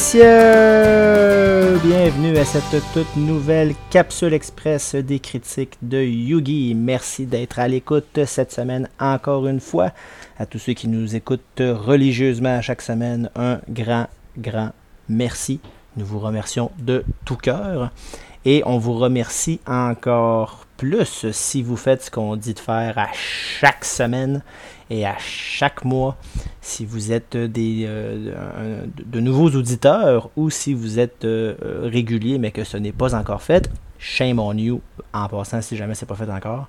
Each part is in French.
messieurs, bienvenue à cette toute nouvelle capsule express des critiques de Yugi. Merci d'être à l'écoute cette semaine encore une fois. À tous ceux qui nous écoutent religieusement chaque semaine, un grand, grand merci. Nous vous remercions de tout cœur. Et on vous remercie encore plus si vous faites ce qu'on dit de faire à chaque semaine et à chaque mois. Si vous êtes des, euh, de nouveaux auditeurs ou si vous êtes euh, régulier mais que ce n'est pas encore fait, shame on you en passant si jamais c'est pas fait encore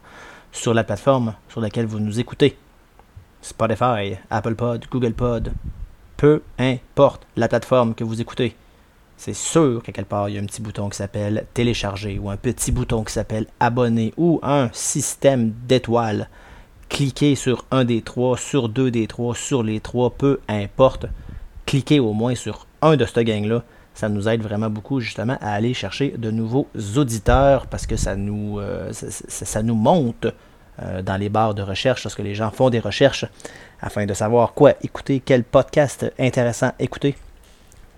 sur la plateforme sur laquelle vous nous écoutez. Spotify, Apple Pod, Google Pod, peu importe la plateforme que vous écoutez c'est sûr qu'à quelque part, il y a un petit bouton qui s'appelle télécharger ou un petit bouton qui s'appelle abonner ou un système d'étoiles. Cliquez sur un des trois, sur deux des trois, sur les trois, peu importe. Cliquez au moins sur un de ce gang-là. Ça nous aide vraiment beaucoup justement à aller chercher de nouveaux auditeurs parce que ça nous, euh, monte euh, dans les barres de recherche lorsque les gens font des recherches afin de savoir quoi écouter, quel podcast intéressant écouter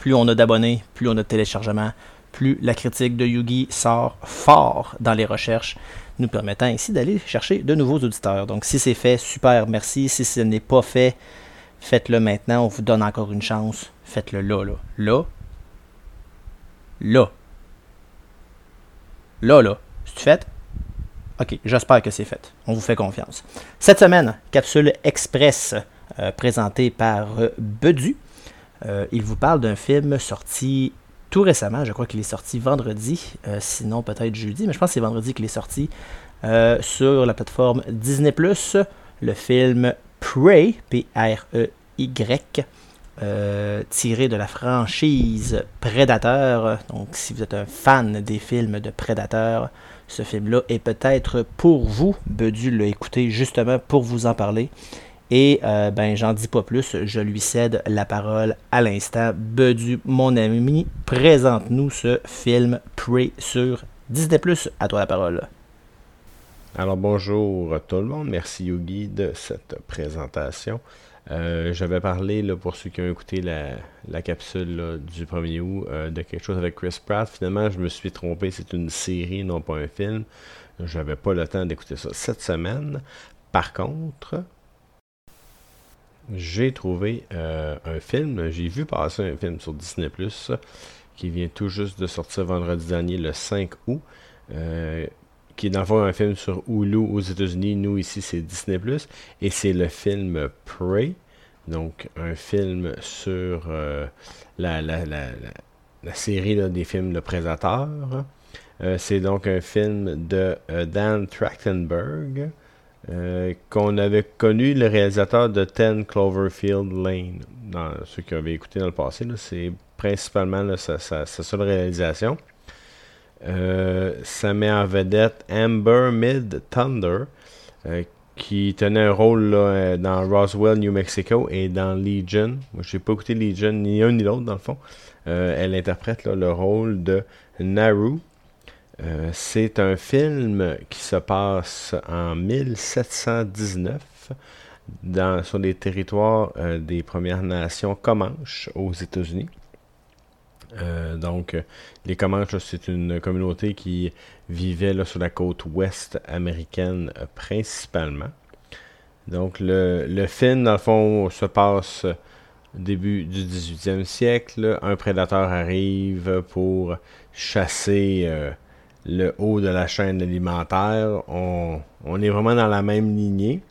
plus on a d'abonnés, plus on a de téléchargements, plus la critique de Yugi sort fort dans les recherches, nous permettant ainsi d'aller chercher de nouveaux auditeurs. Donc si c'est fait, super, merci. Si ce n'est pas fait, faites-le maintenant, on vous donne encore une chance. Faites-le là, là. Là. Là. Là, là. C'est fait? Ok, j'espère que c'est fait. On vous fait confiance. Cette semaine, capsule express euh, présentée par euh, Bedu. Euh, il vous parle d'un film sorti tout récemment. Je crois qu'il est sorti vendredi, euh, sinon peut-être jeudi, mais je pense que c'est vendredi qu'il est sorti euh, sur la plateforme Disney ⁇ le film Prey, P-R-E-Y, tiré de la franchise Predator. Donc si vous êtes un fan des films de Predator, ce film-là est peut-être pour vous. Bedu l'a écouté justement pour vous en parler. Et euh, ben, j'en dis pas plus, je lui cède la parole à l'instant. Bedu, mon ami, présente-nous ce film Prey sur Disney Plus. À toi la parole. Alors bonjour tout le monde, merci Yogi de cette présentation. Euh, J'avais parlé, là, pour ceux qui ont écouté la, capsule du 1er août, euh, de quelque chose avec Chris Pratt. Finalement, je me suis trompé, c'est une série, non pas un film. J'avais pas le temps d'écouter ça cette semaine. Par contre, j'ai trouvé euh, un film. J'ai vu passer un film sur Disney Plus qui vient tout juste de sortir vendredi dernier, le 5 août. Euh, qui est dans un film sur Hulu aux États-Unis. Nous, ici, c'est Disney Plus. Et c'est le film Prey. Donc, un film sur euh, la, la, la, la, série des films Le Prédateur. c'est donc un film de Dan Trachtenberg. Euh, qu'on avait connu le réalisateur de Ten Cloverfield Lane. Ceux qui avaient écouté dans le passé, c'est principalement sa, seule réalisation. Euh, ça met en vedette Amber Mid Thunder, euh, qui tenait un rôle dans Roswell, New Mexico et dans Legion. Moi, je n'ai pas écouté Legion, ni un ni l'autre, dans le fond. elle interprète le rôle de Naru, euh, c'est un film qui se passe en 1719 dans, sur les territoires euh, des Premières Nations Comanches aux États-Unis. Euh, donc, les Comanches, c'est une communauté qui vivait sur la côte ouest américaine principalement. Donc, le, le, film, dans le fond, se passe début du 18e siècle. Un prédateur arrive pour chasser le haut de la chaîne alimentaire. On, est vraiment dans la même lignée,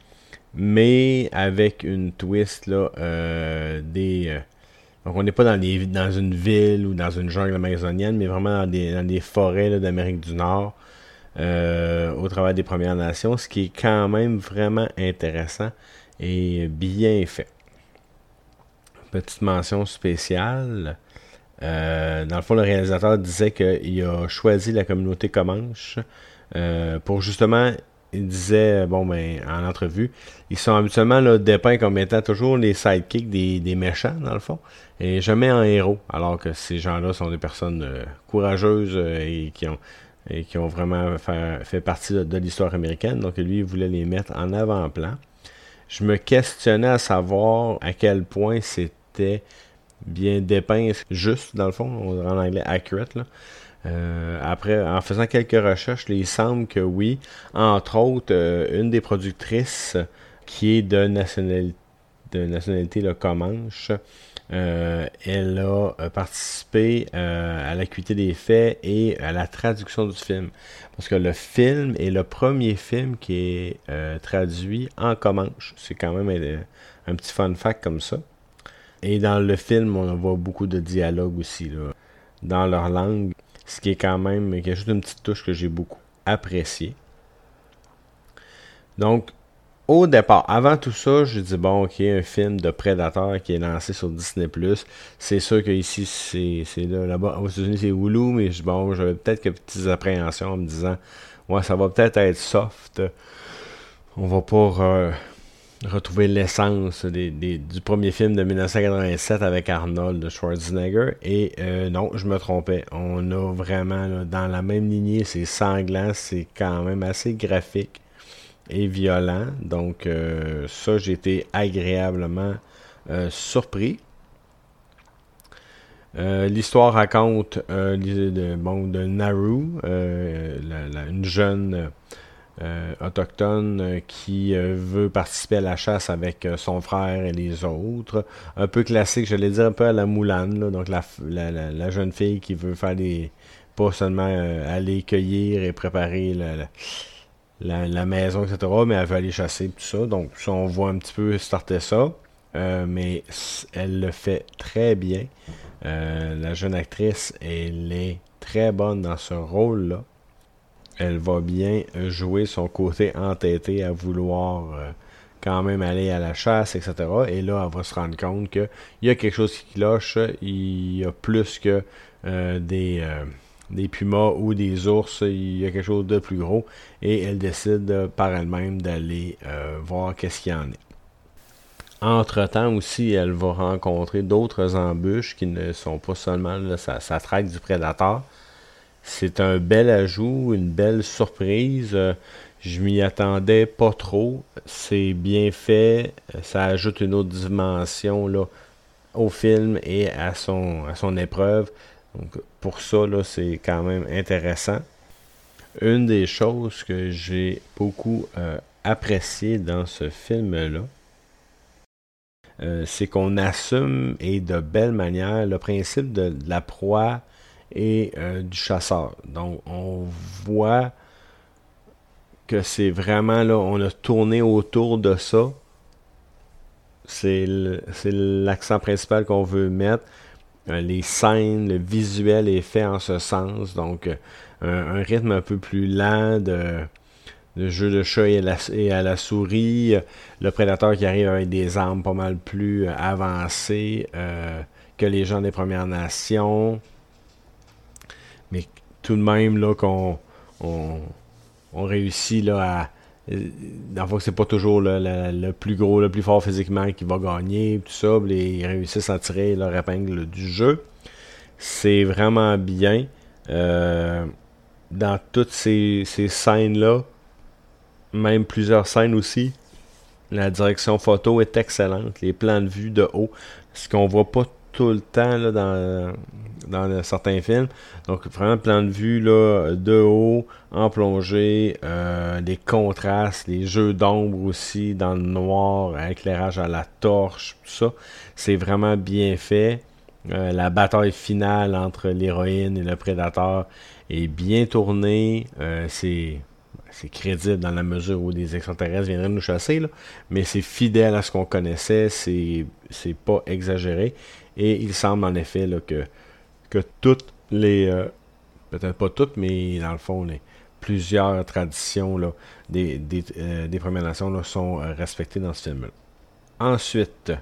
mais avec une twist là, euh, des. Euh, donc on n'est pas dans, dans une ville ou dans une jungle amazonienne, mais vraiment dans des, dans des forêts d'Amérique du Nord, euh, au travers des Premières Nations, ce qui est quand même vraiment intéressant et bien fait. Petite mention spéciale. Euh, dans le fond, le réalisateur disait qu'il a choisi la communauté Comanche euh, pour justement, il disait, bon, ben, en entrevue, ils sont habituellement là, dépeints comme étant toujours les sidekicks des, méchants, dans le fond, et jamais en héros, alors que ces gens-là sont des personnes euh, courageuses et qui ont vraiment fait, fait partie de, de l'histoire américaine. Donc lui, il voulait les mettre en avant-plan. Je me questionnais à savoir à quel point c'était bien dépeint, juste dans le fond, en anglais accurate. après, en faisant quelques recherches, il semble que oui. Entre autres, une des productrices qui est de nationalité, de nationalité Comanche, euh, elle a euh, participé euh, à l'acuité des faits et à la traduction du film. Parce que le film est le premier film qui est traduit en comanche. C'est quand même un, petit fun fact comme ça. Et dans le film, on voit beaucoup de dialogues aussi dans leur langue. Ce qui est quand même quelque chose d'une petite touche que j'ai beaucoup apprécié. Donc, au départ, avant tout ça, je dis bon, ok, un film de Predator qui est lancé sur Disney+. C'est sûr qu'ici, c'est là, là-bas, aux États-Unis, c'est Hulu, mais bon, j'avais peut-être quelques petites appréhensions en me disant, ouais, ça va peut-être être soft. On va pas retrouver l'essence du premier film de 1987 avec Arnold Schwarzenegger. Et euh, non, je me trompais. On a vraiment dans la même lignée, c'est sanglant, c'est quand même assez graphique et violent. Donc euh, ça, j'ai été agréablement euh, surpris. Euh, l'histoire raconte de, bon, de Naru, une jeune autochtone qui veut participer à la chasse avec son frère et les autres. Un peu classique, je l'ai dire un peu à la Moulane, donc la, la, jeune fille qui veut faire des... pas seulement aller cueillir et préparer la la, maison, etc. Mais elle veut aller chasser, tout ça. Donc, ça, on voit un petit peu starter ça. Euh, mais elle le fait très bien. Euh, la jeune actrice, elle est très bonne dans ce rôle-là. Elle va bien jouer son côté entêté à vouloir euh, quand même aller à la chasse, etc. Et là, elle va se rendre compte qu'il y a quelque chose qui cloche. Il y a plus que des des pumas ou des ours, il y a quelque chose de plus gros. Et elle décide par elle-même d'aller euh, voir qu'est-ce qu'il y en a. Entre-temps aussi, elle va rencontrer d'autres embûches qui ne sont pas seulement sa, traque du prédateur. C'est un bel ajout, une belle surprise. Je m'y attendais pas trop. C'est bien fait. Ça ajoute une autre dimension au film et à son, épreuve. Donc, pour ça, c'est quand même intéressant. Une des choses que j'ai beaucoup euh, dans ce film-là, euh, c'est qu'on assume et de belle manière le principe de, la proie et euh, du chasseur. Donc, on voit que c'est vraiment là, on a tourné autour de ça. C'est l'accent principal qu'on veut mettre. Euh, les scènes, le visuel est fait en ce sens. Donc, euh, un, rythme un peu plus lent de, jeu de chat et, à la souris. Le prédateur qui arrive avec des armes pas mal plus avancées que les gens des Premières Nations. Tout de même, là, qu'on on, réussit là, à dans le c'est pas toujours le, plus gros, le plus fort physiquement qui va gagner, tout ça. ils réussissent à tirer leur épingle du jeu. C'est vraiment bien. Euh, dans toutes ces, scènes-là, même plusieurs scènes aussi, la direction photo est excellente. Les plans de vue de haut, ce qu'on voit pas tout le temps là, dans, dans certains films. Donc vraiment plan de vue là, de haut, en plongée, euh, les contrastes, les jeux d'ombre aussi dans le noir, éclairage à la torche, tout ça. C'est vraiment bien fait. Euh, la bataille finale entre l'héroïne et le prédateur est bien tournée. Euh, c'est c'est crédible dans la mesure où des extraterrestres viendraient nous chasser, là, mais c'est fidèle à ce qu'on connaissait, c'est, c'est pas exagéré. Et il semble en effet là, que, que toutes les. Euh, peut-être pas toutes, mais dans le fond, les, plusieurs traditions là, des, des, euh, Premières Nations sont euh, respectées dans ce film-là. Ensuite,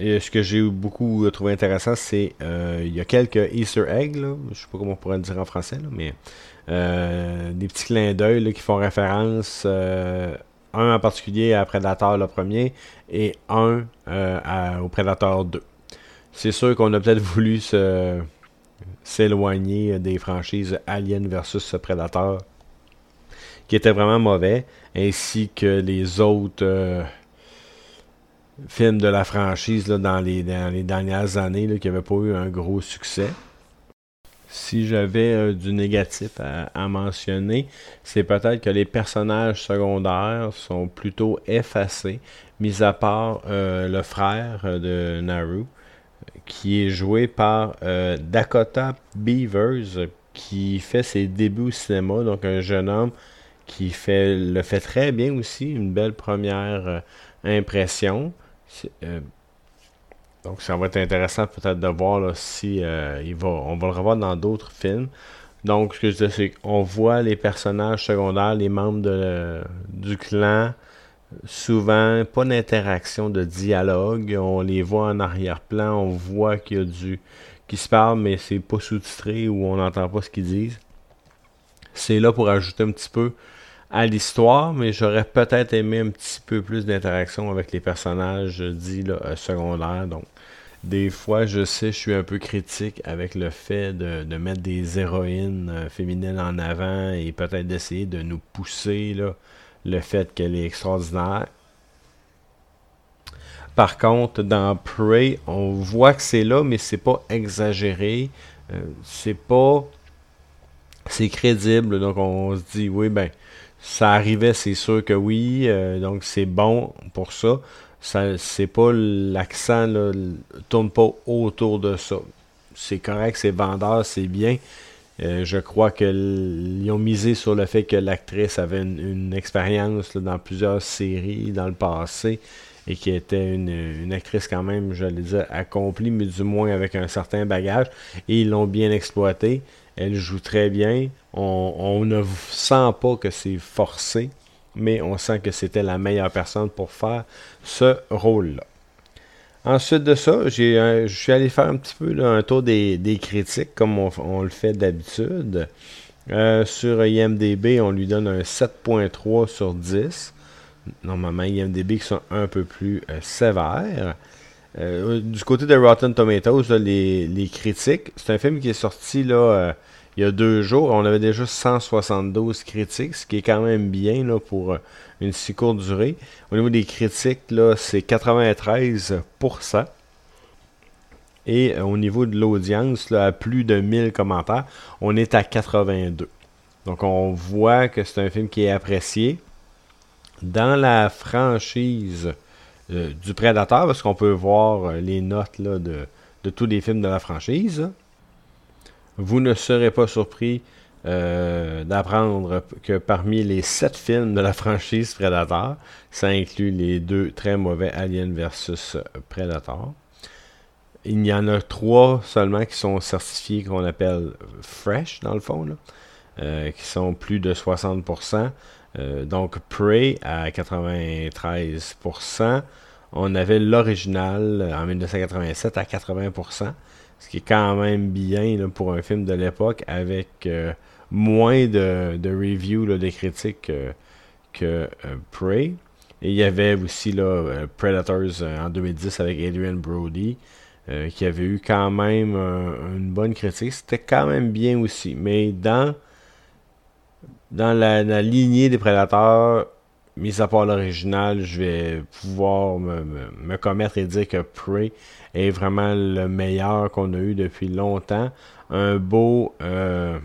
ce que j'ai beaucoup trouvé intéressant, c'est il y a quelques Easter eggs, là, je sais pas comment on pourrait le dire en français, mais des petits clins d'œil qui font référence un en particulier à Predator le premier et un au Predator 2. C'est sûr qu'on a peut-être voulu s'éloigner des franchises Alien versus Predator, qui étaient vraiment mauvais, ainsi que les autres, euh, film de la franchise dans, les, dernières années qui n'avait pas eu un gros succès. Si j'avais euh, du négatif à, mentionner, c'est peut-être que les personnages secondaires sont plutôt effacés, mis à part euh, le frère de Naru, qui est joué par Dakota Beavers, qui fait ses débuts au cinéma, donc un jeune homme qui le fait très bien aussi, une belle première impression. Donc, ça va être intéressant peut-être de voir si euh, on va le revoir dans d'autres films. Donc, ce que je disais, c'est qu'on voit les personnages secondaires, les membres du clan, souvent pas d'interaction, de dialogue. On les voit en arrière-plan, on voit qu'il y a du qui se parle, mais c'est pas sous-titré ou on n'entend pas ce qu'ils disent. C'est là pour ajouter un petit peu à l'histoire, mais j'aurais peut-être aimé un petit peu plus d'interaction avec les personnages dits euh, secondaires. Donc, des fois, je sais, je suis un peu critique avec le fait de, mettre des héroïnes euh, féminines en avant et peut-être d'essayer de nous pousser là, le fait qu'elle est extraordinaire. Par contre, dans Prey, on voit que c'est là, mais c'est pas exagéré. Euh, c'est pas. C'est crédible. Donc on se dit, oui, ben, ça arrivait, c'est sûr que oui. Euh, donc c'est bon pour ça. ça c'est pas l'accent ne tourne pas autour de ça. C'est correct, c'est vendeur, c'est bien. Euh, je crois qu'ils ont misé sur le fait que l'actrice avait une, expérience dans plusieurs séries dans le passé et qui était une, actrice quand même, j'allais dire, accomplie, mais du moins avec un certain bagage. Et ils l'ont bien exploité. Elle joue très bien. On, ne sent pas que c'est forcé, mais on sent que c'était la meilleure personne pour faire ce rôle-là. Ensuite de ça, je suis allé faire un petit peu un tour des, critiques, comme on, le fait d'habitude. Euh, sur IMDB, on lui donne un 7.3 sur 10. Normalement, IMDB qui sont un peu plus euh, sévères. Euh, du côté de Rotten Tomatoes, les, critiques, c'est un film qui est sorti là, il y a deux jours, on avait déjà 172 critiques, ce qui est quand même bien là, pour euh, une si courte durée. Au niveau des critiques, c'est 93%. Et euh, au niveau de l'audience, à plus de 1000 commentaires, on est à 82. Donc on voit que c'est un film qui est apprécié. Dans la franchise euh, du Prédateur, parce qu'on peut voir les notes de, de tous les films de la franchise, vous ne serez pas surpris euh, d'apprendre que parmi les sept films de la franchise Predator, ça inclut les deux très mauvais Alien vs Predator. Il y en a trois seulement qui sont certifiés qu'on appelle fresh dans le fond, euh, qui sont plus de 60%. Euh, donc Prey à 93%. On avait l'original en 1987 à 80%. Ce qui est quand même bien pour un film de l'époque avec euh, moins de, reviews, de critiques que euh, Prey. Et il y avait aussi là, euh, Predators en 2010 avec Adrian Brody, qui avait eu quand même une bonne critique. C'était quand même bien aussi. Mais dans, dans la, lignée des Predators, mis à part l'original, je vais pouvoir me, me, commettre et dire que Prey est vraiment le meilleur qu'on a eu depuis longtemps. Un beau, euh,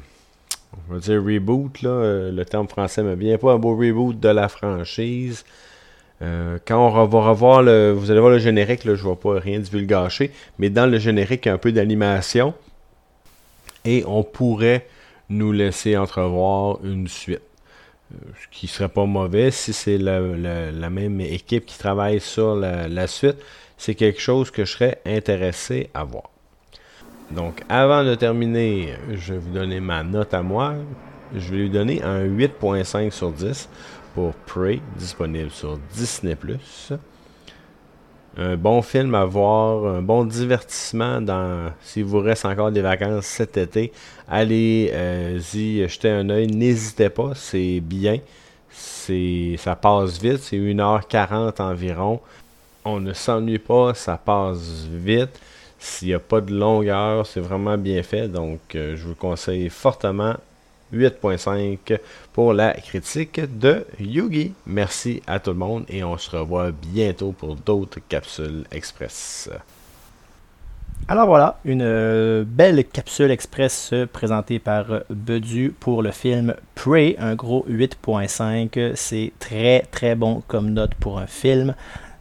on va dire reboot, là, euh, le terme français me vient pas, un beau reboot de la franchise. Euh, quand on va revoir le. Vous allez voir le générique, là, je ne vois pas rien divulgacher, mais dans le générique, il y a un peu d'animation. Et on pourrait nous laisser entrevoir une suite. Ce qui serait pas mauvais si c'est la, même équipe qui travaille sur la suite c'est quelque chose que je serais intéressé à voir. Donc, avant de terminer, je vais vous donner ma note à moi. Je vais lui donner un 8.5 sur 10 pour Prey, disponible sur Disney+. Un bon film à voir, un bon divertissement dans s'il vous reste encore des vacances cet été. Allez-y euh, jeter un oeil, n'hésitez pas, c'est bien. C'est ça passe vite, c'est 1h40 environ on ne s'ennuie pas, ça passe vite. S'il n'y a pas de longueur, c'est vraiment bien fait. Donc, euh, je vous conseille fortement 8.5 pour la critique de Yugi. Merci à tout le monde et on se revoit bientôt pour d'autres capsules express. Alors voilà, une euh, belle capsule express présentée par Bedu pour le film Prey, un gros 8.5. C'est très très bon comme note pour un film.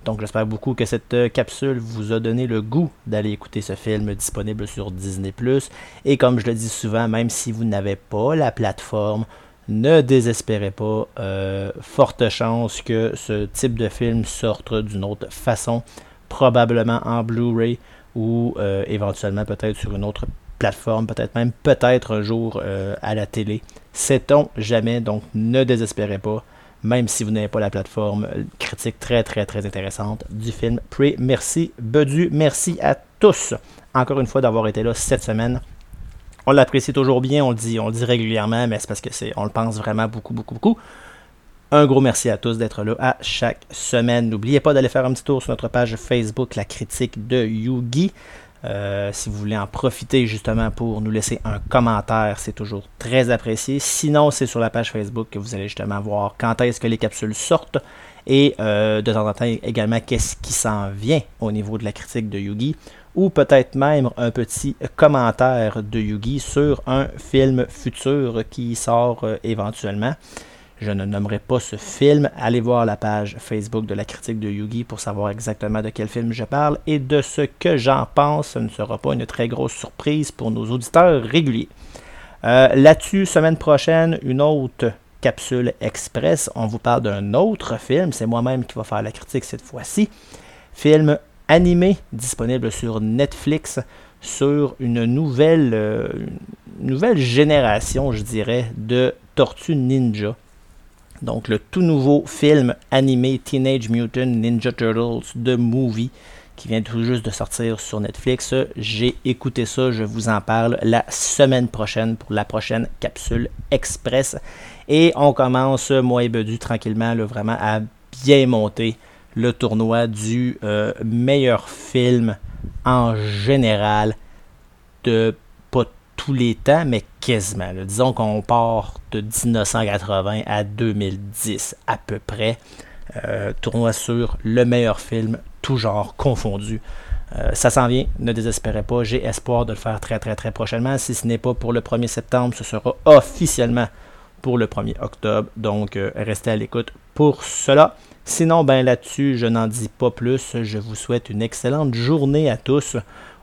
Donc j'espère beaucoup que cette euh, capsule vous a donné le goût d'aller écouter ce film disponible sur Disney ⁇ Et comme je le dis souvent, même si vous n'avez pas la plateforme, ne désespérez pas. Euh, forte chance que ce type de film sorte d'une autre façon, probablement en Blu-ray ou euh, éventuellement peut-être sur une autre plateforme, peut-être même peut-être un jour à la télé. Sait-on jamais, donc ne désespérez pas même si vous n'avez pas la plateforme. Critique très, très, très intéressante du film Prey. Merci, Bedu. Merci à tous, encore une fois, d'avoir été là cette semaine. On l'apprécie toujours bien, on le dit, on le dit régulièrement, mais c'est parce que c'est, on le pense vraiment beaucoup, beaucoup, beaucoup. Un gros merci à tous d'être là à chaque semaine. N'oubliez pas d'aller faire un petit tour sur notre page Facebook, la critique de Yugi. Euh, si vous voulez en profiter justement pour nous laisser un commentaire, c'est toujours très apprécié. Sinon, c'est sur la page Facebook que vous allez justement voir quand est-ce que les capsules sortent et euh, de temps en temps également qu'est-ce qui s'en vient au niveau de la critique de Yugi ou peut-être même un petit commentaire de Yugi sur un film futur qui sort euh, éventuellement. Je ne nommerai pas ce film. Allez voir la page Facebook de la critique de Yugi pour savoir exactement de quel film je parle et de ce que j'en pense. Ce ne sera pas une très grosse surprise pour nos auditeurs réguliers. Euh, là-dessus, semaine prochaine, une autre capsule express. On vous parle d'un autre film. C'est moi-même qui va faire la critique cette fois-ci. Film animé disponible sur Netflix sur une nouvelle, euh, génération, je dirais, de Tortues Ninja. Donc le tout nouveau film animé Teenage Mutant Ninja Turtles The Movie qui vient tout juste de sortir sur Netflix. J'ai écouté ça, je vous en parle la semaine prochaine pour la prochaine capsule express. Et on commence, moi et Bedu, tranquillement, vraiment à bien monter le tournoi du euh, meilleur film en général de tous les temps, mais quasiment. Disons qu'on part de 1980 à 2010 à peu près. Euh, tournoi sur le meilleur film, tout genre confondu. Euh, ça s'en vient, ne désespérez pas, j'ai espoir de le faire très très très prochainement. Si ce n'est pas pour le 1er septembre, ce sera officiellement pour le 1er octobre. Donc euh, restez à l'écoute pour cela. Sinon, ben là-dessus, je n'en dis pas plus. Je vous souhaite une excellente journée à tous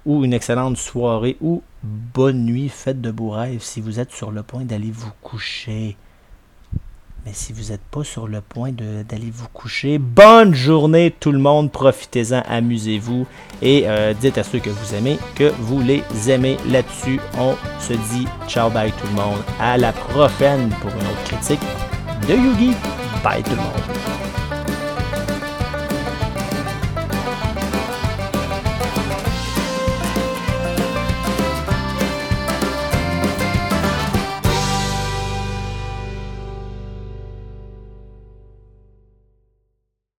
ou une excellente soirée ou bonne nuit, faites de beaux rêves si vous êtes sur le point d'aller vous coucher. Mais si vous n'êtes pas sur le point d'aller vous coucher, bonne journée tout le monde, profitez-en, amusez-vous et euh, dites à ceux que vous aimez que vous les aimez. Là-dessus, on se dit ciao bye tout le monde. À la prochaine pour une autre critique de Yugi. Bye tout le monde.